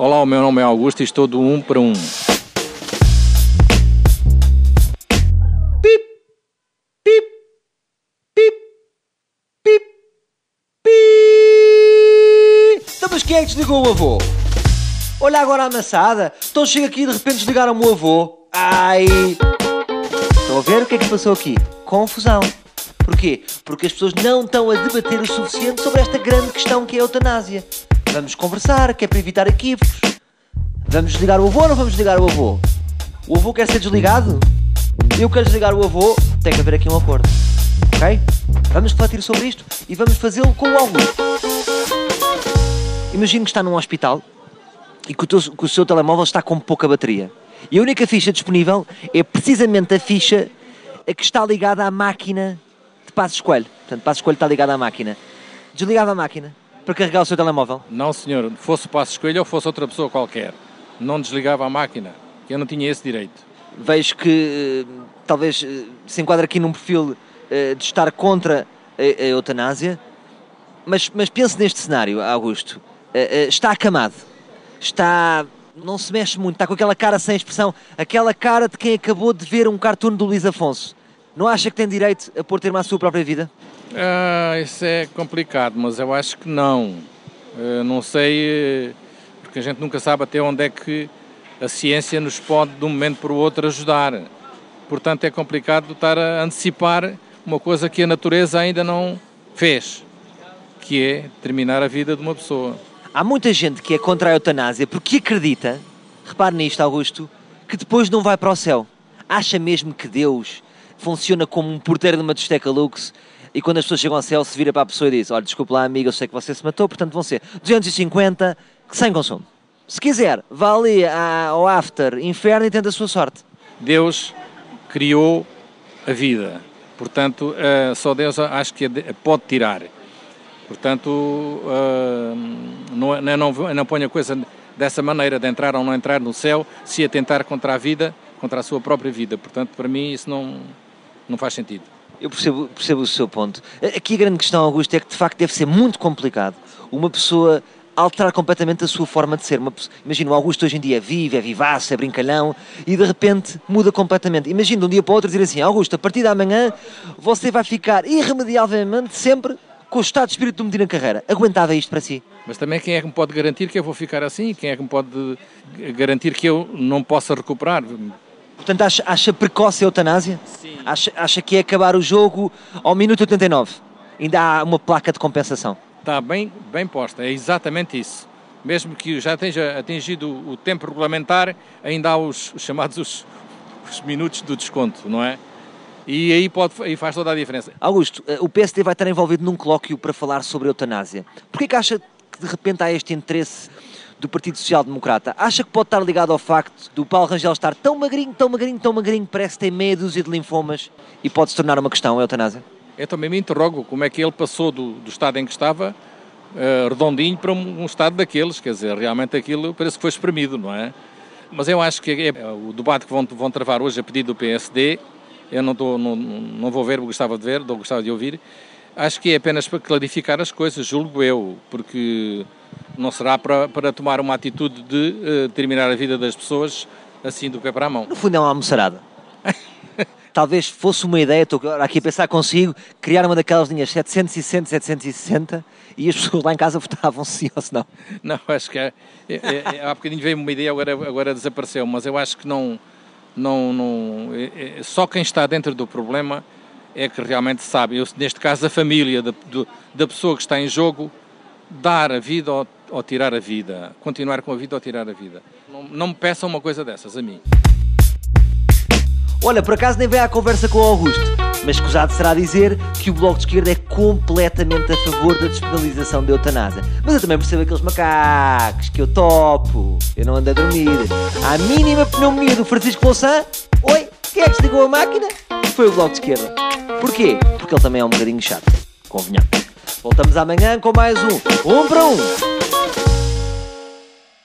Olá, o meu nome é Augusto e estou do 1 para 1. Pip, pip, pip, pip, pip. Então, mas quem é que desligou o avô? Olha agora a amassada. Então chega aqui e de repente desligaram o avô. Ai. Estão a ver o que é que passou aqui? Confusão. Porquê? Porque as pessoas não estão a debater o suficiente sobre esta grande questão que é a eutanásia. Vamos conversar, que é para evitar equívocos. Vamos desligar o avô ou não vamos desligar o avô? O avô quer ser desligado? Eu quero desligar o avô, tem que haver aqui um acordo. Ok? Vamos refletir sobre isto e vamos fazê-lo com o Augusto. Imagino que está num hospital e que o, teu- que o seu telemóvel está com pouca bateria. E a única ficha disponível é precisamente a ficha a que está ligada à máquina de Passos Coelho. Portanto, Passos Coelho está ligado à máquina. Desligava a máquina para carregar o seu telemóvel. Não, senhor, fosse o Passo Escolha ou fosse outra pessoa qualquer. Não desligava a máquina, que eu não tinha esse direito. vejo que eh, talvez eh, se enquadra aqui num perfil eh, de estar contra a, a eutanásia, mas, mas pense neste cenário, Augusto. Está acamado, está. não se mexe muito, está com aquela cara sem expressão, aquela cara de quem acabou de ver um cartoon do Luís Afonso. Não acha que tem direito a pôr termo à sua própria vida? Ah, isso é complicado, mas eu acho que não. Eh, não sei, eh, porque a gente nunca sabe até onde é que a ciência nos pode, de um momento para o outro, ajudar. Portanto, é complicado estar a antecipar uma coisa que a natureza ainda não fez, que é terminar a vida de uma pessoa. Há muita gente que é contra a eutanásia porque acredita, repare nisto, Augusto, que depois não vai para o céu. Acha mesmo que Deus funciona como um porteiro de uma discoteca Lux e quando as pessoas chegam ao céu se vira para a pessoa e diz: Olha, desculpe lá, amigo, eu sei que você se matou, portanto vão ser 250 sem consumo. Se quiser, vá ali ao after, inferno e tenta a sua sorte. Deus criou a vida. Portanto, eh, só Deus acho que pode tirar. Portanto, eh, não, não, não, a coisa dessa maneira, de entrar ou não entrar no céu, se atentar contra a vida, contra a sua própria vida. Portanto, para mim, isso não, não faz sentido. Eu percebo, percebo o seu ponto. Aqui a grande questão, Augusto, é que de facto deve ser muito complicado uma pessoa alterar completamente a sua forma de ser. Uma Imagina, o Augusto hoje em dia é vivo, é vivaço, é brincalhão e de repente muda completamente. Imagina de um dia para o outro dizer assim: Augusto, a partir de amanhã você vai ficar irremediavelmente sempre com o estado de espírito do Medina Carreira. Aguentava isto para si? Mas também quem é que me pode garantir que eu vou ficar assim? Quem é que me pode garantir que eu não possa recuperar? Portanto, acha, acha precoce a eutanásia? Acha, acha que é acabar o jogo ao minuto 89? Ainda há uma placa de compensação. Está bem, bem posta, é exatamente isso. Mesmo que já tenha atingido o tempo regulamentar, ainda há os, os chamados os, os minutos do desconto, não é? E aí, pode, aí faz toda a diferença. Augusto, eh, o PSD vai estar envolvido num colóquio para falar sobre a eutanásia. Porquê que acha que de repente há este interesse do Partido Social Democrata? Acha que pode estar ligado ao facto do Paulo Rangel estar tão magrinho, tão magrinho, tão magrinho, parece tem meia dúzia de linfomas e pode se tornar uma questão a eutanásia? Eu também me interrogo como é que ele passou do, do estado em que estava, eh, redondinho, para um, um estado daqueles. Quer dizer, realmente aquilo parece que foi espremido, não é? Mas eu acho que é, é o debate que vão, vão travar hoje a pedido do PSD. Eu não, estou- não, não vou ver, gostava de ver, não gostava de ouvir. Acho que é apenas para clarificar as coisas, julgo eu, porque não será para, para tomar uma atitude de eh, terminar a vida das pessoas assim do pé para a mão. No fundo é uma almoçarada. Talvez fosse uma ideia, estou agora aqui a pensar consigo, criar uma daquelas linhas 760, 760 e as pessoas lá em casa votavam sim ou se não. Não, acho que é, é, é- há bocadinho veio uma ideia, agora, agora desapareceu, mas eu acho que não. não, não é- é- só quem está dentro do problema é que realmente sabe. Eu, neste caso, a família da, do- da pessoa que está em jogo, dar a vida ou, ou tirar a vida, continuar com a vida ou tirar a vida. Não, não me peçam uma coisa dessas a mim. Olha, por acaso nem veio à conversa com o Augusto, mas escusado será dizer que o Bloco de Esquerda é completamente a favor da despenalização da eutanásia. Mas eu também percebo aqueles macacos que eu topo, eu não ando a dormir. À mínima pneumonia do Francisco Louçã, oi, quem é que desligou a máquina? Foi o Bloco de Esquerda. Porquê? Porque ele também é um bocadinho chato, convenhamos. Voltamos amanhã com mais um Um para Um.